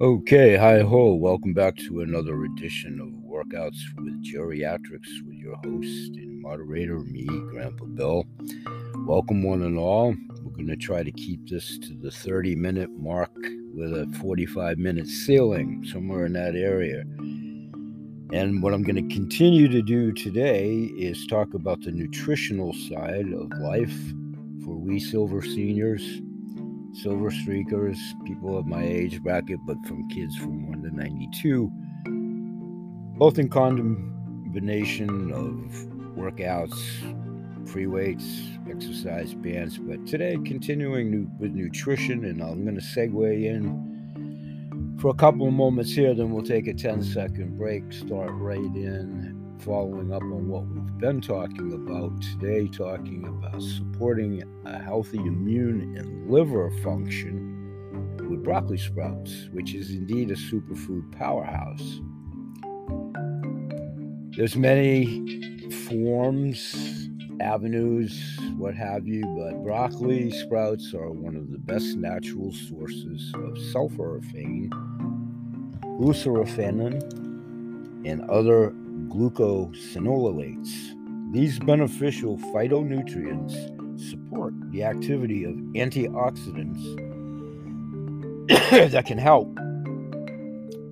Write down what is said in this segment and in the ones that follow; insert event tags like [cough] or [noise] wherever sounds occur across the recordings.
Okay, hi ho. Welcome back to another edition of Workouts with Geriatrics with your host and moderator, me, Grandpa Bill. Welcome, one and all. We're going to try to keep this to the 30 minute mark with a 45 minute ceiling, somewhere in that area. And what I'm going to continue to do today is talk about the nutritional side of life for we silver seniors silver streakers, people of my age bracket, but from kids from 1 to 92, both in combination of workouts, free weights, exercise bands. But today, continuing with nutrition, and I'm going to segue in for a couple of moments here, then we'll take a 10 second break, start right in following up on what we've been talking about today, talking about supporting a healthy immune and liver function with broccoli sprouts, which is indeed a superfood powerhouse. There's many forms, avenues, what have you, but broccoli sprouts are one of the best natural sources of sulforaphane, glucoraphanin, and other glucosinolates. These beneficial phytonutrients support the activity of antioxidants [coughs] that can help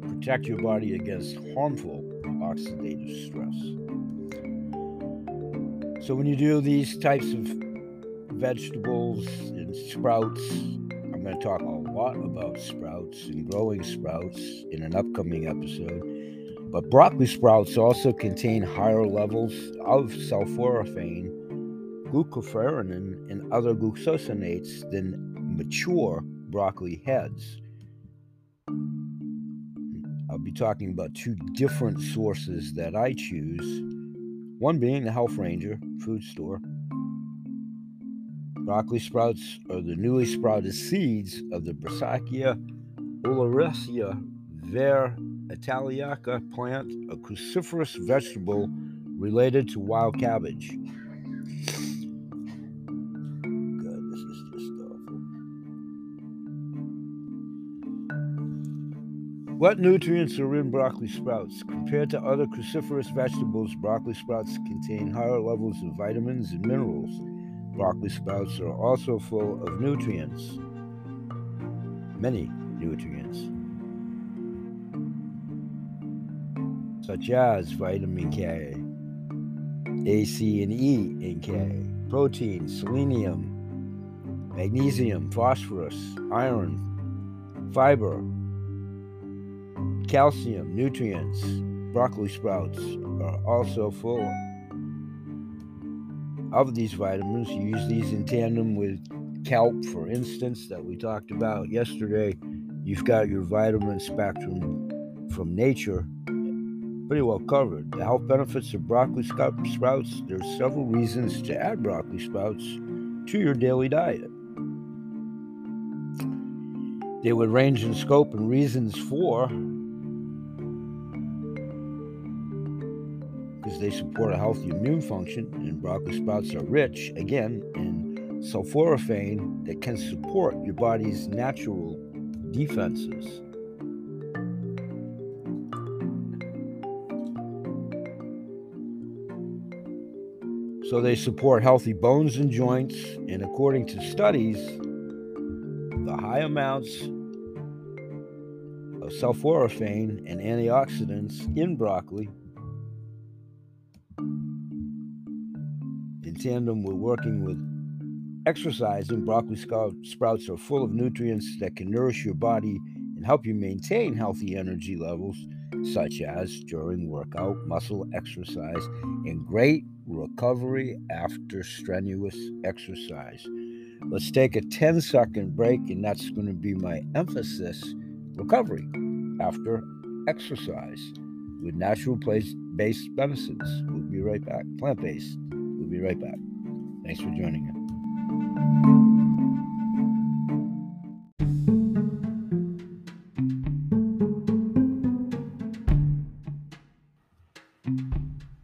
protect your body against harmful oxidative stress. So, when you do these types of vegetables and sprouts, I'm going to talk a lot about sprouts and growing sprouts in an upcoming episode. But broccoli sprouts also contain higher levels of sulforaphane, glucoferrin, and other glucosinates than mature broccoli heads. I'll be talking about two different sources that I choose. One being the Health Ranger food store. Broccoli sprouts are the newly sprouted seeds of the Brassica oleracea ver italica plant, a cruciferous vegetable related to wild cabbage. What nutrients are in broccoli sprouts? Compared to other cruciferous vegetables, broccoli sprouts contain higher levels of vitamins and minerals. Broccoli sprouts are also full of nutrients, many nutrients. such as vitamin K, A, C, and E and K, protein, selenium, magnesium, phosphorus, iron, fiber, calcium, nutrients. Broccoli sprouts are also full of these vitamins. You use these in tandem with kelp, for instance, that we talked about yesterday. You've got your vitamin spectrum from nature pretty well covered. The health benefits of broccoli sprouts, there's several reasons to add broccoli sprouts to your daily diet. They would range in scope and reasons for they support a healthy immune function, and broccoli sprouts are rich, again, in sulforaphane that can support your body's natural defenses. So they support healthy bones and joints, and according to studies, the high amounts of sulforaphane and antioxidants in broccoli, tandem with working with exercising, broccoli sprouts are full of nutrients that can nourish your body and help you maintain healthy energy levels, such as during workout, muscle exercise, and great recovery after strenuous exercise. Let's take a 10 second break, and that's going to be my emphasis recovery after exercise with natural based medicines. We'll be right back. Plant based. Be right back. Thanks for joining us.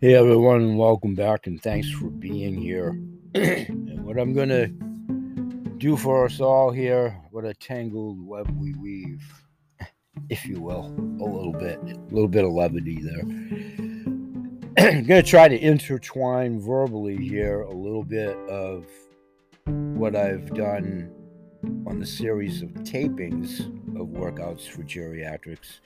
Hey everyone, welcome back, and thanks for being here. [clears throat] and what I'm going to do for us all here, what a tangled web we weave, [laughs] if you will, a little bit, a little bit of levity there. I'm going to try to intertwine verbally here a little bit of what I've done on the series of tapings of workouts for geriatrics.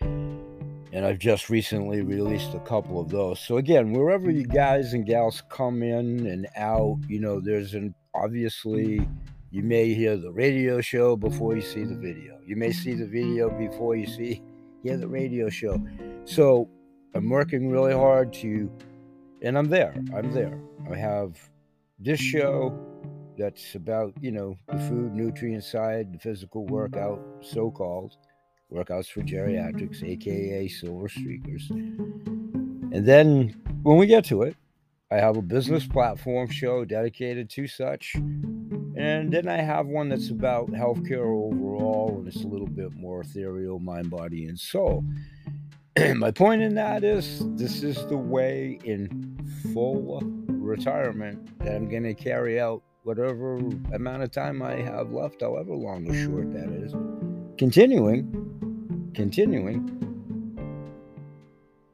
And I've just recently released a couple of those. So, again, wherever you guys and gals come in and out, you know, there's an obviously you may hear the radio show before you see the video. You may see the video before you see hear the radio show. So, I'm working really hard to, and I'm there. I'm there. I have this show that's about, you know, the food, nutrient side, the physical workout, so called workouts for geriatrics, aka silver streakers. And then when we get to it, I have a business platform show dedicated to such. And then I have one that's about healthcare overall, and it's a little bit more ethereal, mind, body, and soul. [clears throat] my point in that is this is the way in full retirement that I'm going to carry out whatever amount of time I have left, however long or short that is. Continuing, continuing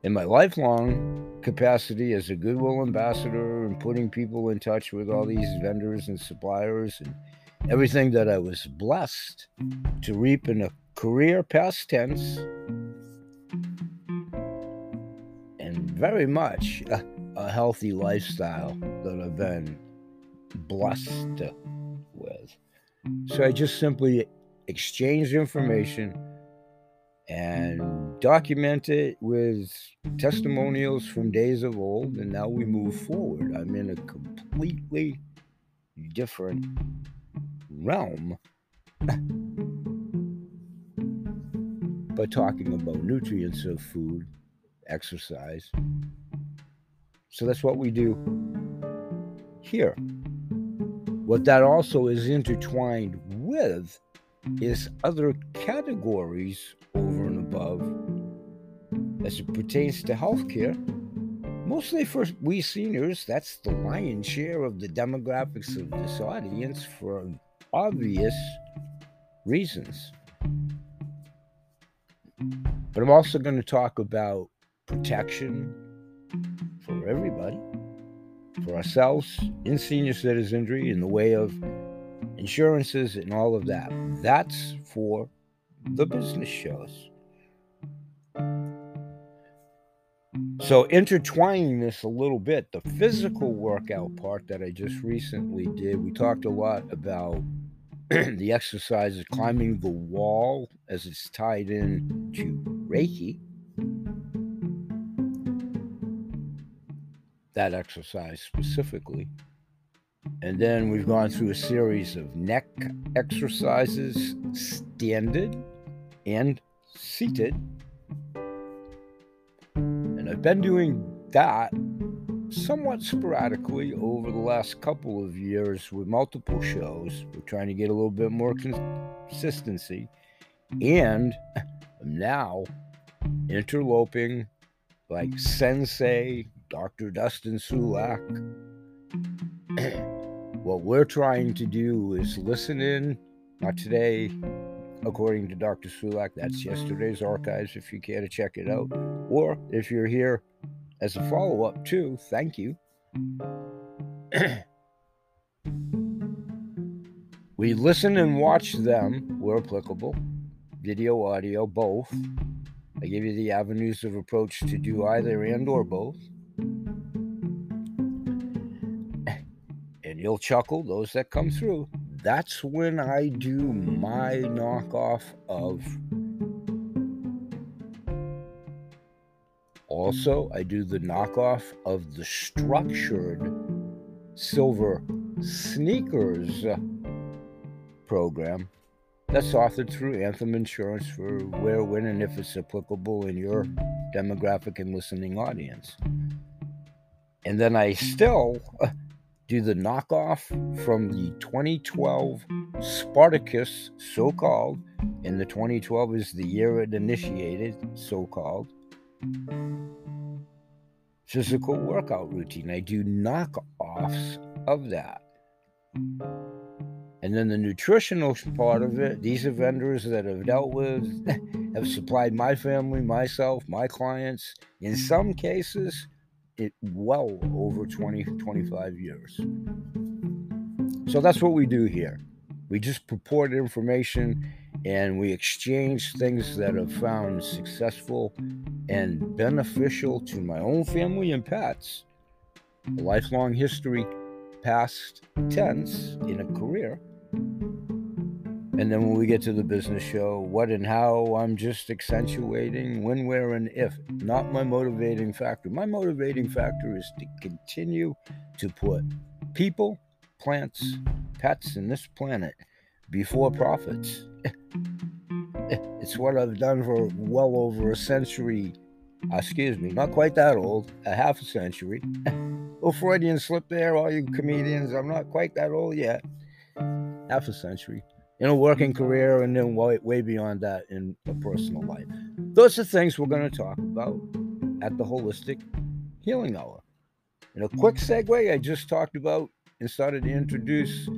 in my lifelong capacity as a goodwill ambassador and putting people in touch with all these vendors and suppliers and everything that I was blessed to reap in a career past tense very much a, a healthy lifestyle that I've been blessed with. So I just simply exchange information and document it with testimonials from days of old. And now we move forward. I'm in a completely different realm. by talking about nutrients of food exercise. So that's what we do here. What that also is intertwined with is other categories over and above as it pertains to healthcare. Mostly for we seniors, that's the lion's share of the demographics of this audience for obvious reasons. But I'm also going to talk about protection for everybody, for ourselves in senior citizenry in the way of insurances and all of that. That's for the business shows. So, intertwining this a little bit, the physical workout part that I just recently did, we talked a lot about [clears throat] the exercises climbing the wall as it's tied in to Reiki. That exercise specifically. And then we've gone through a series of neck exercises, standing and seated. And I've been doing that somewhat sporadically over the last couple of years with multiple shows. We're trying to get a little bit more consistency. And [laughs] I'm now interloping like sensei Dr. Dustin Sulak. [clears throat] what we're trying to do is listen in, not today, according to Dr. Sulak. That's yesterday's archives if you care to check it out. Or if you're here as a follow up, too, thank you. [clears throat] we listen and watch them where applicable, video, audio, both. I give you the avenues of approach to do either and or both. And you'll chuckle, those that come through. That's when I do my knockoff of. Also, I do the knockoff of the structured silver sneakers program that's authored through Anthem Insurance for where, when, and if it's applicable in your demographic and listening audience. And then I still [laughs] do the knockoff from the 2012 Spartacus, so called, and the 2012 is the year it initiated, so called, physical workout routine. I do knockoffs of that. And then the nutritional part of it, these are vendors that have dealt with, [laughs] have supplied my family, myself, my clients, in some cases, it well over 20, 25 years. So that's what we do here. We just purport information and we exchange things that have found successful and beneficial to my own family and pets. A lifelong history, past tense in a career and then when we get to the business show, what and how, I'm just accentuating when, where, and if, not my motivating factor. My motivating factor is to continue to put people, plants, pets, in this planet before profits. [laughs] it's what I've done for well over a century. Uh, excuse me, not quite that old, a half a century. [laughs] oh, Freudian slip there, all you comedians. I'm not quite that old yet. Half a century in a working mm-hmm. career and then way, way beyond that in a personal life. Those are things we're going to talk about at the Holistic Healing Hour. In a quick mm-hmm. segue, I just talked about and started to introduce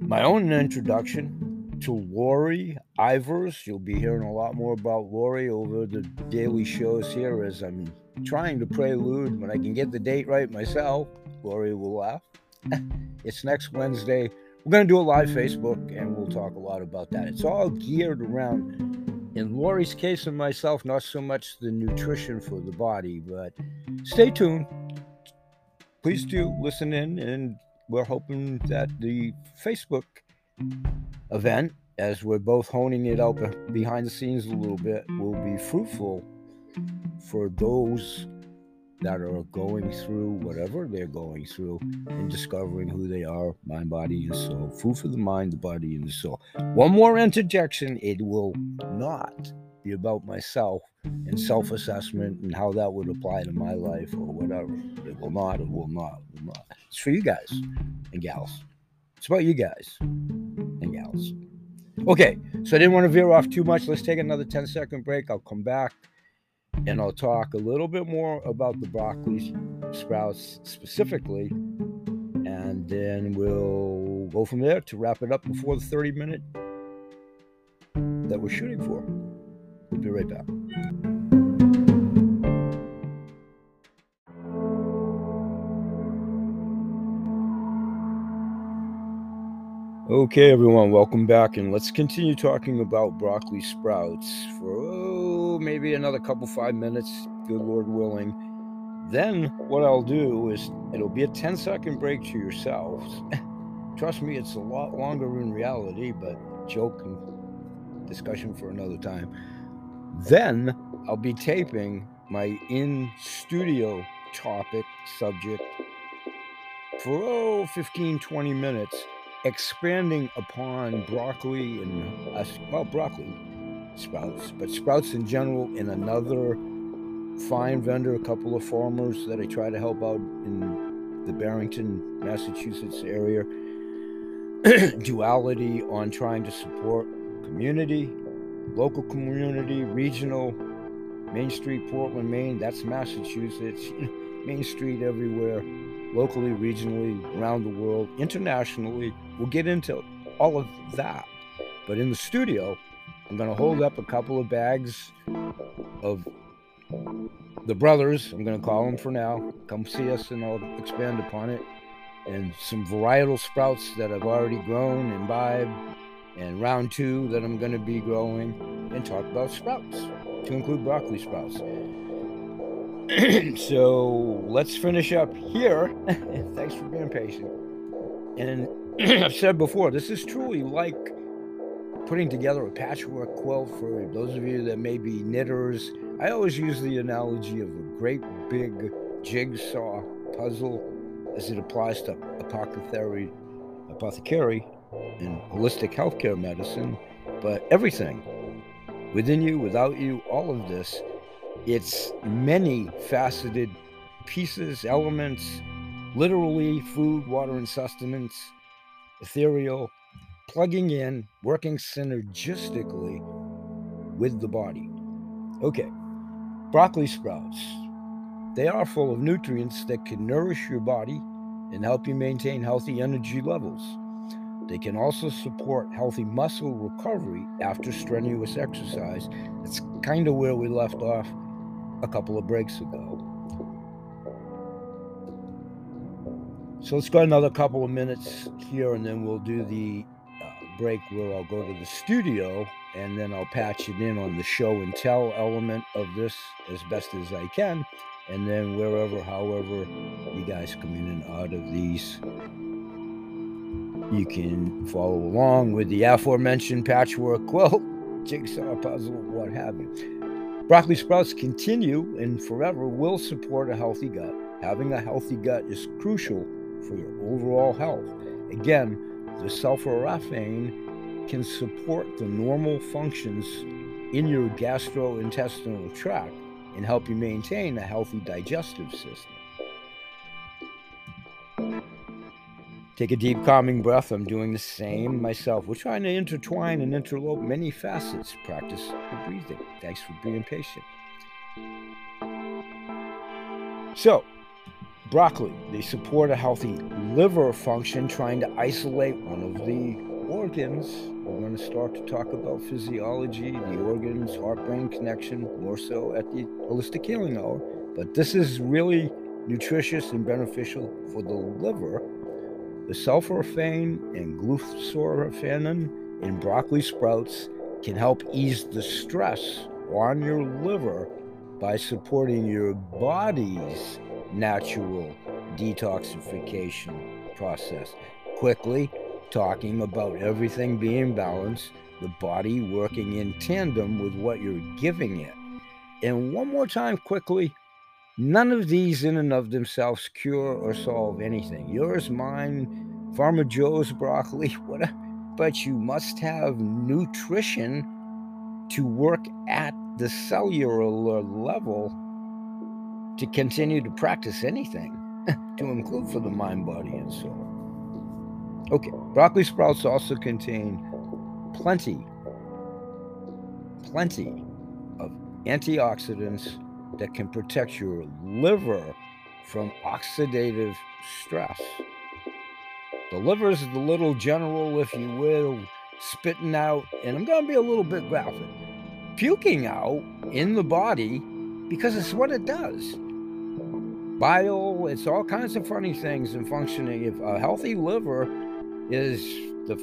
my own introduction to Lori Ivers. You'll be hearing a lot more about Lori over the daily shows here as I'm trying to prelude. When I can get the date right myself, Lori will laugh. [laughs] it's next Wednesday, we're going to do a live Facebook and we'll talk a lot about that. It's all geared around, in Lori's case and myself, not so much the nutrition for the body, but stay tuned. Please do listen in, and we're hoping that the Facebook event, as we're both honing it out behind the scenes a little bit, will be fruitful for those that are going through whatever they're going through and discovering who they are, mind, body, and soul. Food for the mind, the body, and the soul. One more interjection it will not be about myself and self assessment and how that would apply to my life or whatever. It will not, it will not, it will not. It's for you guys and gals. It's about you guys and gals. Okay, so I didn't want to veer off too much. Let's take another 10 second break. I'll come back and I'll talk a little bit more about the broccoli sprouts specifically, and then we'll go from there to wrap it up before the 30 minute that we're shooting for. We'll be right back. Okay, everyone, welcome back, and let's continue talking about broccoli sprouts for maybe another couple five minutes, good Lord willing. Then, what I'll do is it'll be a 10 second break to yourselves. [laughs] Trust me, it's a lot longer in reality, but joke and discussion for another time. Then, I'll be taping my in studio topic subject for oh, 15 20 minutes expanding upon broccoli and uh, well broccoli sprouts but sprouts in general in another fine vendor a couple of farmers that i try to help out in the barrington massachusetts area [clears throat] duality on trying to support community local community regional main street portland maine that's massachusetts main street everywhere locally, regionally, around the world, internationally. We'll get into all of that. But in the studio, I'm going to hold up a couple of bags of the brothers, I'm going to call them for now. Come see us and I'll expand upon it. And some varietal sprouts that I've already grown, and imbibed, and round two that I'm going to be growing, and talk about sprouts, to include broccoli sprouts. [clears throat] so let's finish up here. [laughs] Thanks for being patient. And [clears throat] I've said before, this is truly like putting together a patchwork quilt for those of you that may be knitters. I always use the analogy of a great big jigsaw puzzle as it applies to apothecary, apothecary and holistic healthcare medicine. But everything within you, without you, all of this it's many faceted pieces, elements, literally food, water, and sustenance, ethereal, plugging in, working synergistically with the body. Okay, broccoli sprouts. They are full of nutrients that can nourish your body and help you maintain healthy energy levels. They can also support healthy muscle recovery after strenuous exercise. That's kind of where we left off a couple of breaks ago. So let's go another couple of minutes here and then we'll do the break where I'll go to the studio and then I'll patch it in on the show and tell element of this as best as I can. And then wherever, however, you guys come in and out of these you can follow along with the aforementioned patchwork [laughs] quilt, jigsaw puzzle, what have you. Broccoli sprouts continue and forever will support a healthy gut. Having a healthy gut is crucial for your overall health. Again, the sulforaphane can support the normal functions in your gastrointestinal tract and help you maintain a healthy digestive system. Take a deep, calming breath. I'm doing the same myself. We're trying to intertwine and interlope many facets. Practice the breathing. Thanks for being patient. So, broccoli, they support a healthy liver function, trying to isolate one of the organs. We're going to start to talk about physiology, the organs, heart brain connection, more so at the holistic healing hour. But this is really nutritious and beneficial for the liver the sulforaphane and glucosamine in broccoli sprouts can help ease the stress on your liver by supporting your body's natural detoxification process. Quickly, talking about everything being balanced, the body working in tandem with what you're giving it. And one more time, quickly, None of these, in and of themselves, cure or solve anything. Yours, mine, Farmer Joe's broccoli, [laughs] whatever. But you must have nutrition to work at the cellular level to continue to practice anything, [laughs] to include for the mind, body, and soul. Okay, broccoli sprouts also contain plenty, plenty of antioxidants that can protect your liver from oxidative stress. The liver is the little general, if you will, spitting out, and I'm going to be a little bit graphic, puking out in the body because it's what it does. Bile, it's all kinds of funny things and functioning. If a healthy liver is the,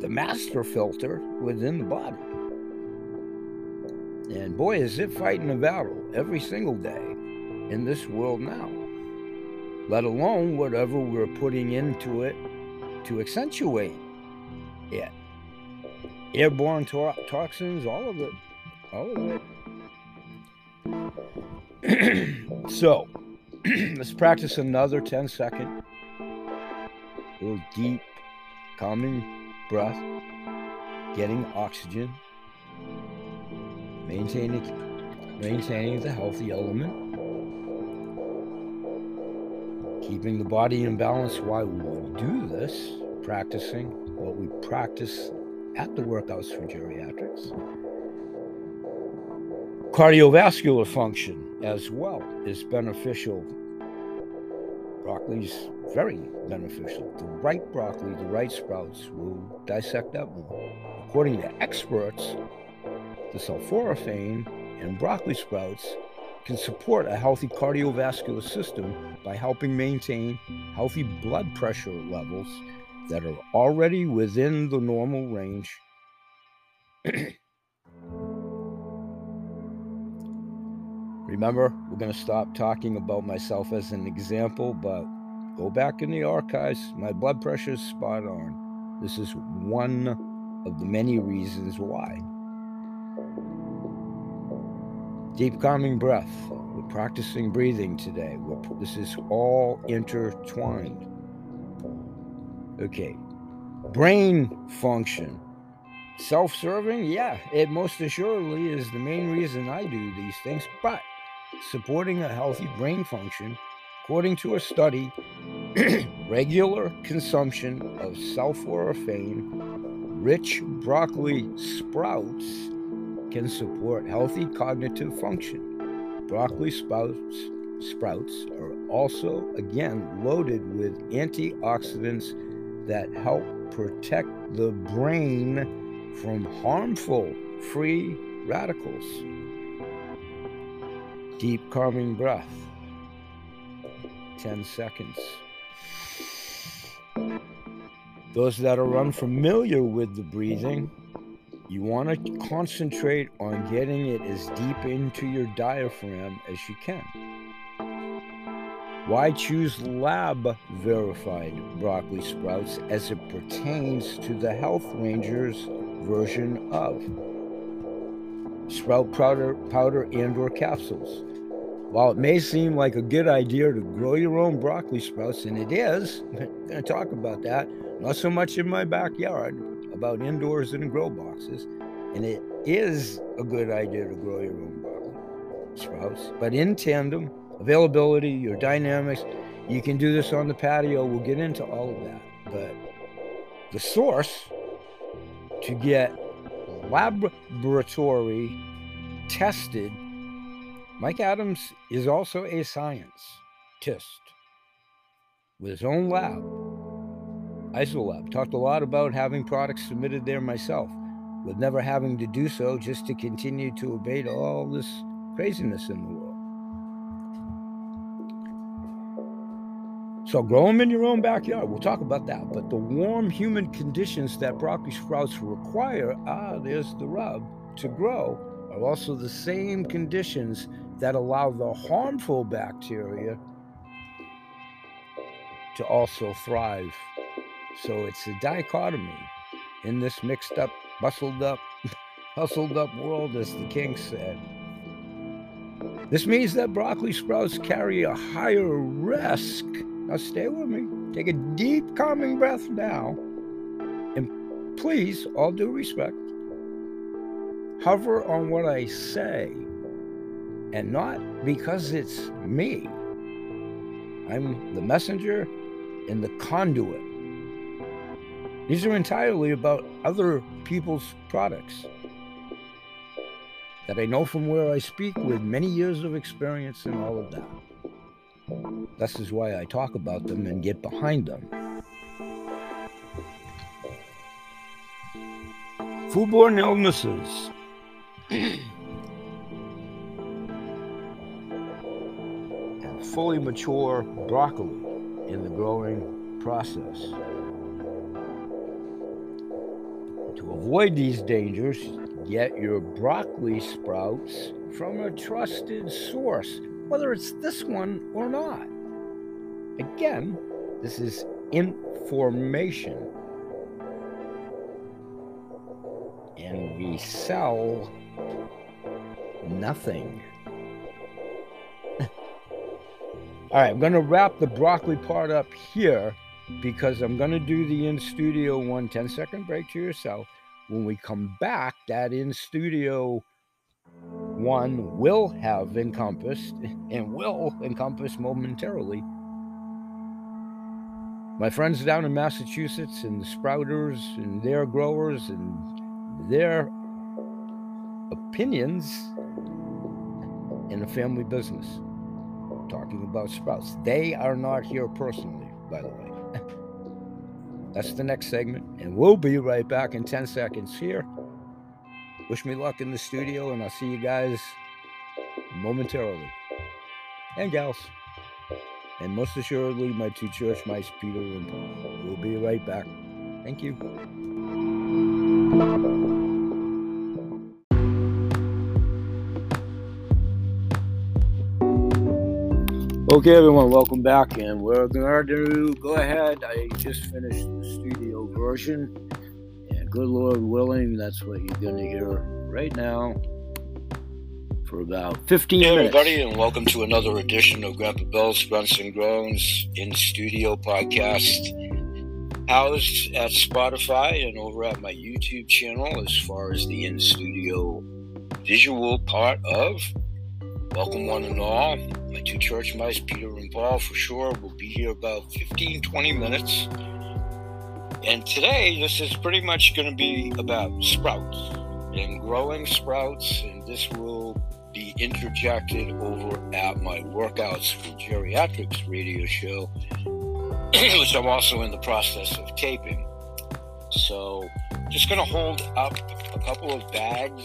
the master filter within the body. And boy, is it fighting a battle every single day in this world now, let alone whatever we're putting into it to accentuate it. Airborne to- toxins, all of it. All of it. [clears throat] so, [clears throat] let's practice another 10 second, little deep, calming breath, getting oxygen. Maintaining maintaining the healthy element, keeping the body in balance while we do this, practicing what we practice at the workouts for geriatrics. Cardiovascular function as well is beneficial. Broccoli's very beneficial. The right broccoli, the right sprouts, will dissect that more. According to experts, the sulforaphane in broccoli sprouts can support a healthy cardiovascular system by helping maintain healthy blood pressure levels that are already within the normal range. [clears throat] Remember, we're going to stop talking about myself as an example, but go back in the archives. My blood pressure is spot on. This is one of the many reasons why. Deep calming breath. We're practicing breathing today. We're, this is all intertwined. Okay. Brain function. Self serving? Yeah, it most assuredly is the main reason I do these things. But supporting a healthy brain function, according to a study, [clears throat] regular consumption of sulforaphane rich broccoli sprouts can support healthy cognitive function. Broccoli sprouts, sprouts are also, again, loaded with antioxidants that help protect the brain from harmful free radicals. Deep calming breath. 10 seconds. Those that are unfamiliar with the breathing, you want to concentrate on getting it as deep into your diaphragm as you can. Why choose lab verified broccoli sprouts as it pertains to the Health Rangers version of sprout powder, powder and or capsules? While it may seem like a good idea to grow your own broccoli sprouts, and it is, I'm going to talk about that, not so much in my backyard, about indoors and grow boxes, and it is a good idea to grow your own broccoli sprouts, but in tandem availability, your dynamics. You can do this on the patio. We'll get into all of that. But the source to get laboratory tested, Mike Adams is also a scientist with his own lab, IsoLab. Talked a lot about having products submitted there myself, with never having to do so just to continue to abate all this craziness in the world. So grow them in your own backyard. We'll talk about that. But the warm, humid conditions that broccoli sprouts require, ah, there's the rub, to grow, are also the same conditions that allow the harmful bacteria to also thrive. So it's a dichotomy in this mixed up, bustled up, [laughs] hustled up world, as the king said. This means that broccoli sprouts carry a higher risk now stay with me. Take a deep, calming breath now. And please, all due respect, hover on what I say and not because it's me. I'm the messenger and the conduit. These are entirely about other people's products that I know from where I speak with many years of experience and all of that. This is why I talk about them and get behind them. Foodborne illnesses. [clears throat] and fully mature broccoli in the growing process. To avoid these dangers, get your broccoli sprouts from a trusted source whether it's this one or not. Again, this is information. And we sell nothing. All right, I'm going to wrap the broccoli part up here because I'm going to do the in studio one 10 second break to yourself. When we come back, that in studio one will have encompassed and will encompass momentarily. My friends down in Massachusetts and the sprouters and their growers and their opinions in a family business talking about sprouts. They are not here personally, by the way. [laughs] That's the next segment, and we'll be right back in 10 seconds here Wish me luck in the studio, and I'll see you guys momentarily. And gals. And most assuredly, my two church mice, Peter and Paul. We'll be right back. Thank you. Okay, everyone, welcome back, and we're going to go ahead. I just finished the studio version and good Lord willing, that's what you're going to hear right now for about 15 hey minutes. everybody, and welcome to another edition of Grandpa Bill's Grunts and Groans in Studio podcast. Housed at Spotify and over at my YouTube channel as far as the in studio visual part of. Welcome, one and all. My two church mice, Peter and Paul, for sure, will be here about 15 20 minutes and today, this is pretty much going to be about sprouts and growing sprouts. And this will be interjected over at my Workouts for Geriatrics radio show, [clears throat] which I'm also in the process of taping. So, just going to hold up a couple of bags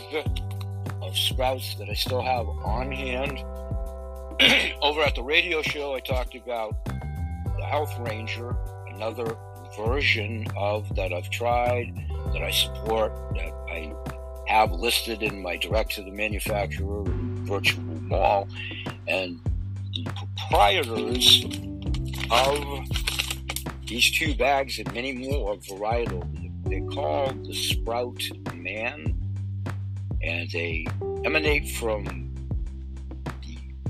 of sprouts that I still have on hand. [clears throat] over at the radio show, I talked about the Health Ranger, another version of that I've tried, that I support, that I have listed in my direct to the manufacturer virtual mall. And the proprietors of these two bags and many more varietal, they're called the Sprout Man. And they emanate from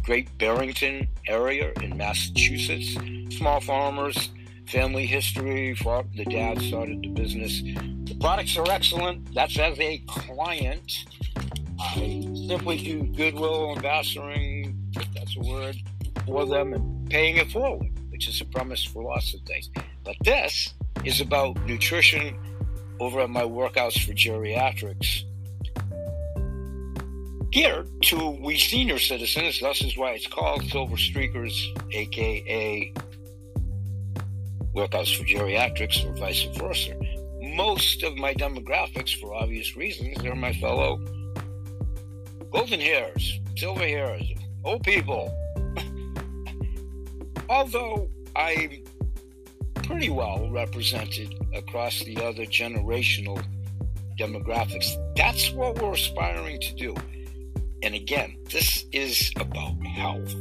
Great Barrington area in Massachusetts. Small farmers, family history. The dad started the business The products are excellent. That's as a client. I simply do goodwill ambassadoring, if that's a word, for them and paying it forward, which is a promise for lots of things. But this is about nutrition over at my workouts for geriatrics geared to we senior citizens. Thus is why it's called Silver Streakers, aka Workouts for Geriatrics, or vice versa most of my demographics, for obvious reasons, they're my fellow golden hairs, silver hairs, old people. [laughs] Although I'm pretty well represented across the other generational demographics, that's what we're aspiring to do. And again, this is about health.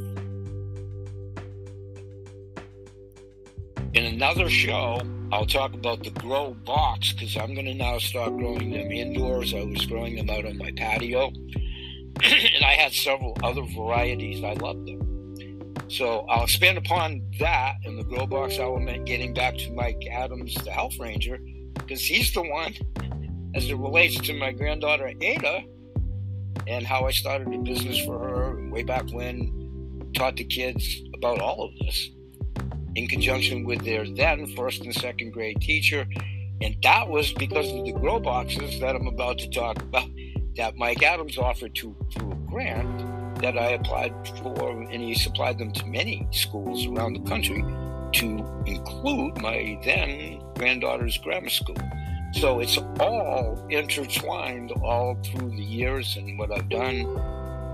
In another show, I'll talk about the grow box because I'm going to now start growing them indoors. I was growing them out on my patio, [clears throat] and I had several other varieties. I loved them. So I'll expand upon that in the grow box element, getting back to Mike Adams, the health ranger, because he's the one, as it relates to my granddaughter Ada, and how I started a business for her way back when, taught the kids about all of this in conjunction with their then first and second grade teacher. And that was because of the grow boxes that I'm about to talk about that Mike Adams offered to through a grant that I applied for, and he supplied them to many schools around the country to include my then granddaughter's grammar school. So it's all intertwined all through the years and what I've done,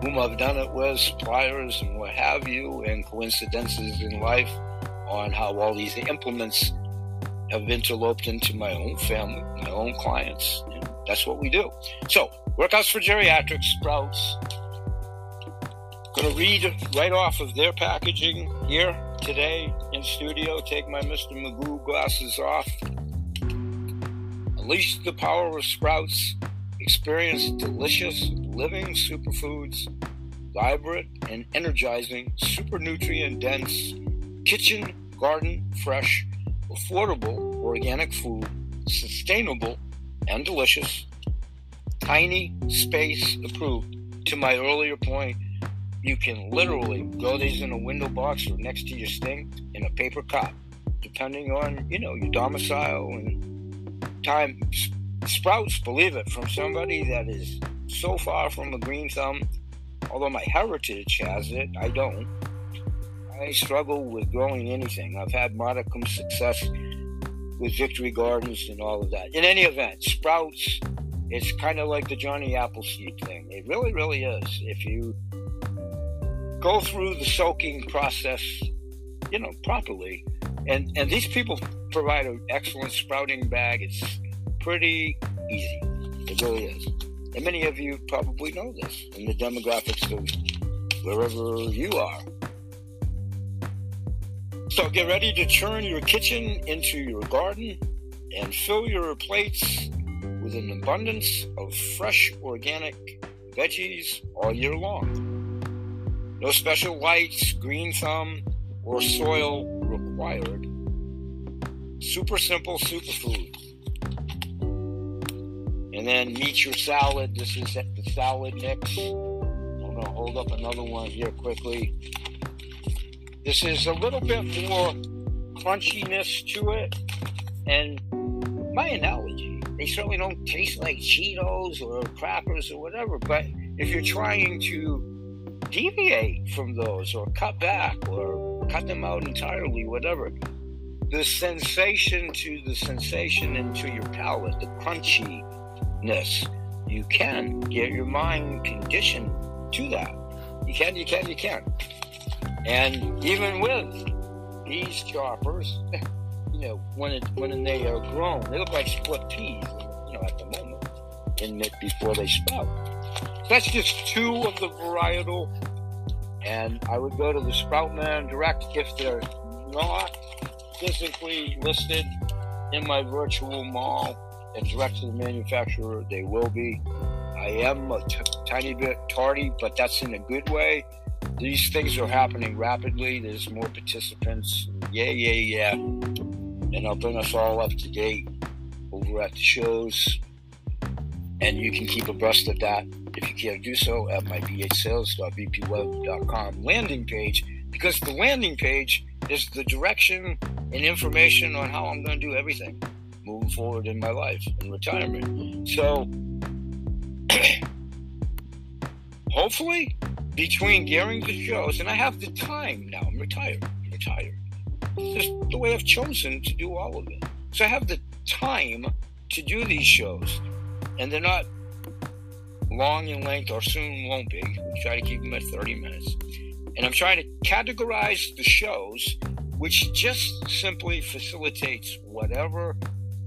whom I've done it with, suppliers and what have you, and coincidences in life on how all these implements have interloped into my own family, my own clients. And that's what we do. So, workouts for geriatrics, Sprouts. Going to read right off of their packaging here today in studio. Take my Mr. Magoo glasses off. Unleash the power of Sprouts. Experience delicious living superfoods, vibrant and energizing, super nutrient dense kitchen garden fresh, affordable organic food, sustainable and delicious, tiny space approved. To my earlier point, you can literally grow these in a window box or next to your sink in a paper cup, depending on you know your domicile and time. Sprouts, believe it, from somebody that is so far from a green thumb. Although my heritage has it, I don't. I struggle with growing anything. I've had modicum success with Victory Gardens and all of that. In any event, sprouts, it's kind of like the Johnny Appleseed thing. It really, really is. If you go through the soaking process, you know, properly, and and these people provide an excellent sprouting bag. It's pretty easy. It really is. And many of you probably know this in the demographics of wherever you are. So get ready to turn your kitchen into your garden and fill your plates with an abundance of fresh organic veggies all year long. No special lights, green thumb, or soil required. Super simple superfood. And then meet your salad. This is the salad mix. I'm going to hold up another one here quickly. This is a little bit more crunchiness to it. And my analogy, they certainly don't taste like Cheetos or crackers or whatever. But if you're trying to deviate from those or cut back or cut them out entirely, whatever. The sensation to the sensation into your palate, the crunchiness, you can get your mind conditioned to that. You can, you can, you can. And even with these choppers, [laughs] you know, when it when they are grown, they look like split peas, you know, at the moment, in it before they sprout. That's just two of the varietal. And I would go to the Sproutman Direct if they're not physically listed in my virtual mall and direct to the manufacturer. They will be. I am a t- tiny bit tardy, but that's in a good way. These things are happening rapidly. There's more participants. Yeah, yeah, yeah. And I'll bring us all up to date over at the shows. And you can keep abreast of that if you care to do so at my bhsales.bpweb.com landing page because the landing page is the direction and information on how I'm going to do everything moving forward in my life in retirement. So, [clears throat] hopefully, between gearing the shows, and I have the time now, I'm retired. I'm retired. This is the way I've chosen to do all of it. So, I have the time to do these shows, and they're not long in length or soon won't be. We try to keep them at 30 minutes. And I'm trying to categorize the shows, which just simply facilitates whatever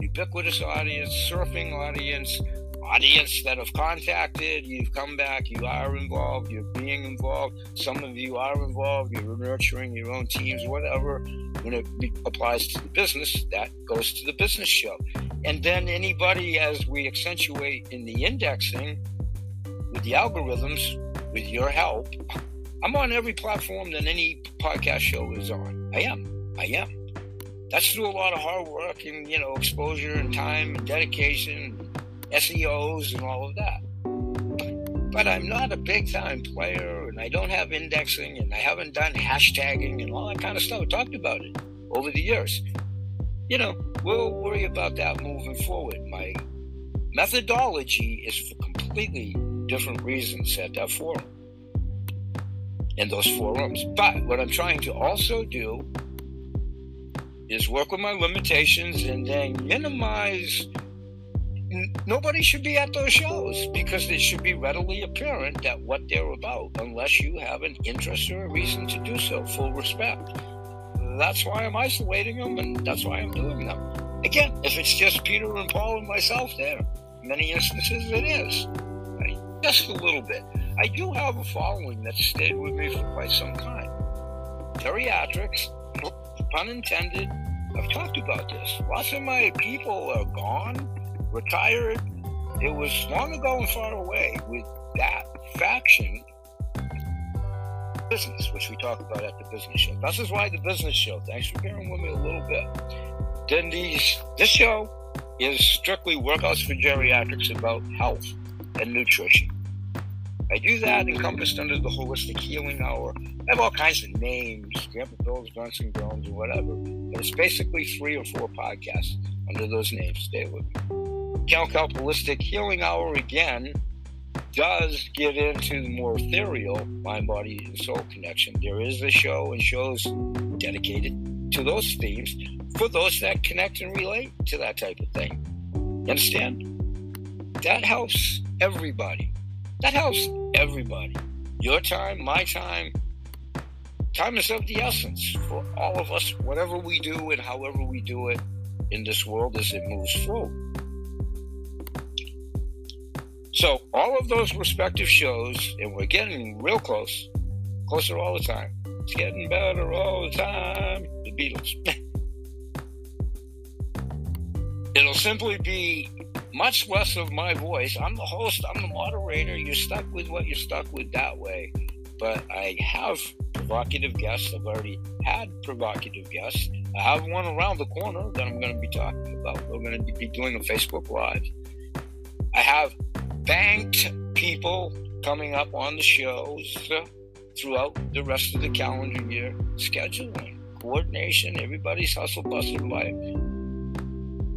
ubiquitous audience, surfing audience, audience that have contacted, you've come back, you are involved, you're being involved. Some of you are involved, you're nurturing your own teams, whatever. When it applies to the business, that goes to the business show. And then anybody, as we accentuate in the indexing with the algorithms, with your help, I'm on every platform that any podcast show is on. I am. I am that's through a lot of hard work and you know exposure and time and dedication, SEOs and all of that. But I'm not a big time player, and I don't have indexing, and I haven't done hashtagging and all that kind of stuff. I talked about it over the years. You know, we'll worry about that moving forward. My methodology is completely different reasons at that forum in those forums. But what I'm trying to also do is work with my limitations and then minimize. Nobody should be at those shows because it should be readily apparent that what they're about, unless you have an interest or a reason to do so. Full respect. That's why I'm isolating them, and that's why I'm doing them. Again, if it's just Peter and Paul and myself there, many instances it is. Just a little bit. I do have a following that stayed with me for quite some time. Geriatrics, pun intended. I've talked about this. Lots of my people are gone, retired. It was long ago and far away with that faction business, which we talk about at the business show. This is why the business show. Thanks for bearing with me a little bit. Then these this show is strictly workouts for geriatrics about health and nutrition. I do that encompassed under the holistic healing hour. I have all kinds of names, Grandpa Bill's, Grunts and Groans, or whatever. But it's basically three or four podcasts under those names. Stay with me. Cal Cal Holistic Healing Hour again does get into the more ethereal mind, body, and soul connection. There is a show and shows dedicated to those themes for those that connect and relate to that type of thing. You understand? That helps everybody. That helps everybody. Your time, my time. Time is of the essence for all of us, whatever we do and however we do it in this world as it moves forward. So, all of those respective shows, and we're getting real close, closer all the time. It's getting better all the time. The Beatles. [laughs] It'll simply be much less of my voice. I'm the host, I'm the moderator. You're stuck with what you're stuck with that way. But I have provocative guests. I've already had provocative guests. I have one around the corner that I'm going to be talking about. We're going to be doing a Facebook Live. I have banked people coming up on the shows throughout the rest of the calendar year. Scheduling, coordination, everybody's hustle bustle life.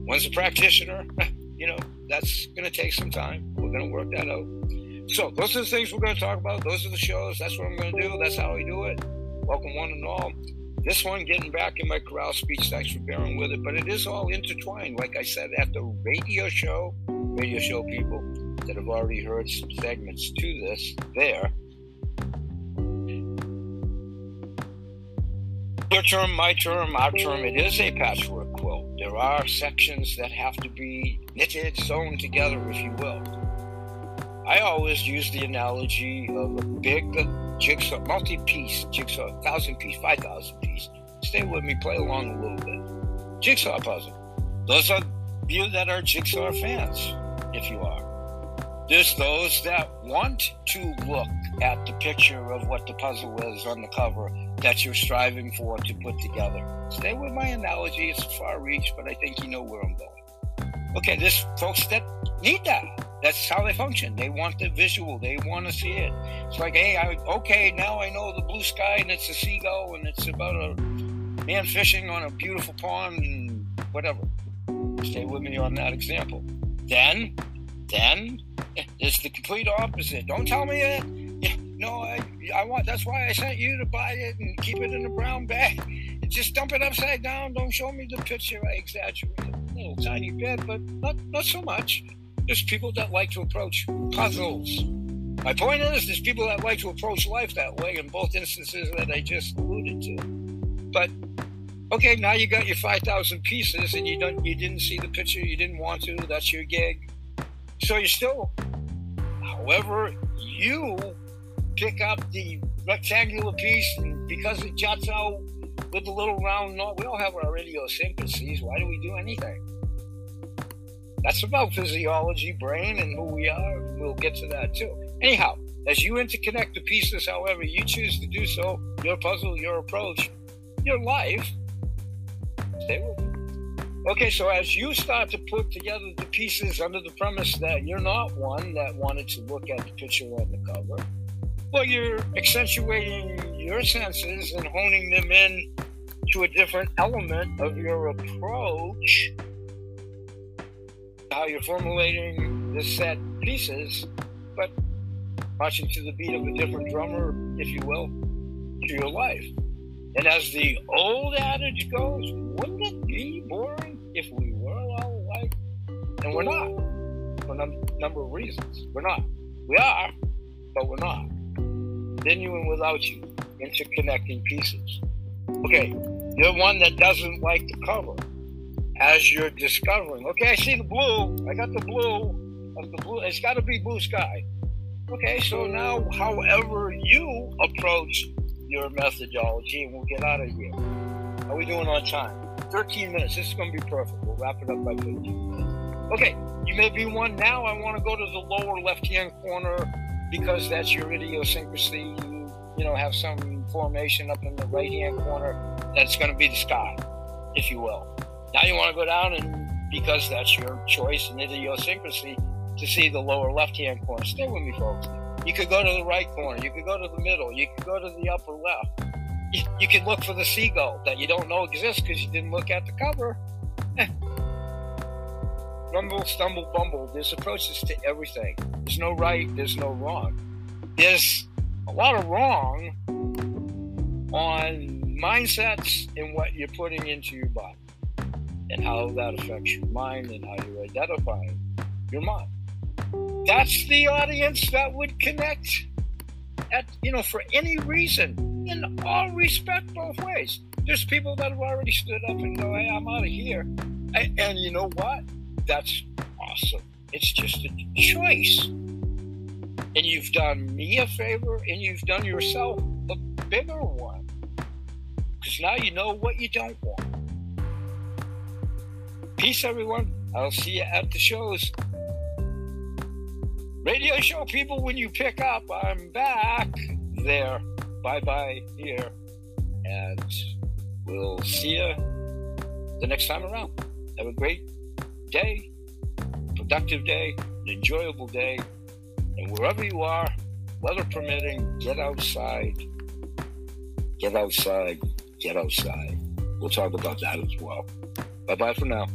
One's a practitioner. [laughs] you know, that's going to take some time. We're going to work that out. So those are the things we're going to talk about. Those are the shows. That's what I'm going to do. That's how we do it. Welcome one and all. This one getting back in my corral speech. Thanks for bearing with it. But it is all intertwined. Like I said at the radio show, radio show people that have already heard some segments to this there. Your term, my term, our term, it is a patchwork quilt. There are sections that have to be knitted, sewn together, if you will. I always use the analogy of a big jigsaw, multi-piece jigsaw, thousand piece, five thousand piece. Stay with me, play along a little bit. Jigsaw puzzle. Those are you that are jigsaw fans, if you are. There's those that want to look at the picture of what the puzzle is on the cover that you're striving for to put together. Stay with my analogy, it's far reach, but I think you know where I'm going. Okay, there's folks that need that. That's how they function. They want the visual. They want to see it. It's like, hey, I, okay, now I know the blue sky and it's a seagull and it's about a man fishing on a beautiful pond and whatever. Stay with me on that example. Then, then eh, it's the complete opposite. Don't tell me. Yeah, no, I, I want. That's why I sent you to buy it and keep it in a brown bag. [laughs] Just dump it upside down. Don't show me the picture. I exaggerate a little tiny bit, but not not so much. There's people that like to approach puzzles. My point is, there's people that like to approach life that way in both instances that I just alluded to. But okay, now you got your five thousand pieces, and you don't, you didn't see the picture, you didn't want to. That's your gig. So you still, however, you pick up the rectangular piece, and because it juts out with the little round knot, we all have our idiosyncrasies. Why do we do anything? That's about physiology, brain, and who we are. We'll get to that too. Anyhow, as you interconnect the pieces, however you choose to do so, your puzzle, your approach, your life, stay with. Okay, so as you start to put together the pieces under the premise that you're not one that wanted to look at the picture on the cover, well, you're accentuating your senses and honing them in to a different element of your approach how you're formulating the set pieces, but marching to the beat of a different drummer, if you will, to your life. And as the old adage goes, wouldn't it be boring if we were all alike? And we're not, for a number of reasons. We're not. We are, but we're not. Then you and without you, interconnecting pieces. Okay, you're one that doesn't like the cover as you're discovering. Okay, I see the blue. I got the blue of the blue. It's got to be blue sky. Okay, so now, however you approach your methodology, and we'll get out of here. How are we doing on time? 13 minutes. This is going to be perfect. We'll wrap it up by 15 minutes. Okay, you may be one now. I want to go to the lower left-hand corner because that's your idiosyncrasy. You, you know, have some formation up in the right-hand corner. That's going to be the sky, if you will. Now you want to go down and because that's your choice and idiosyncrasy to see the lower left hand corner. Stay with me, folks. You could go to the right corner. You could go to the middle. You could go to the upper left. You, you could look for the seagull that you don't know exists because you didn't look at the cover. [laughs] Rumble, stumble, bumble. There's approaches to everything. There's no right. There's no wrong. There's a lot of wrong on mindsets and what you're putting into your body and how that affects your mind and how you're identifying your mind. That's the audience that would connect at you know for any reason in all respect both ways. There's people that have already stood up and go, "Hey, I'm out of here," and, and you know what? That's awesome. It's just a choice, and you've done me a favor, and you've done yourself a bigger one because now you know what you don't want. Peace, everyone. I'll see you at the shows. Radio show people, when you pick up, I'm back there. Bye bye here. And we'll see you the next time around. Have a great day, productive day, an enjoyable day. And wherever you are, weather permitting, get outside. Get outside. Get outside. We'll talk about that as well. Bye bye for now.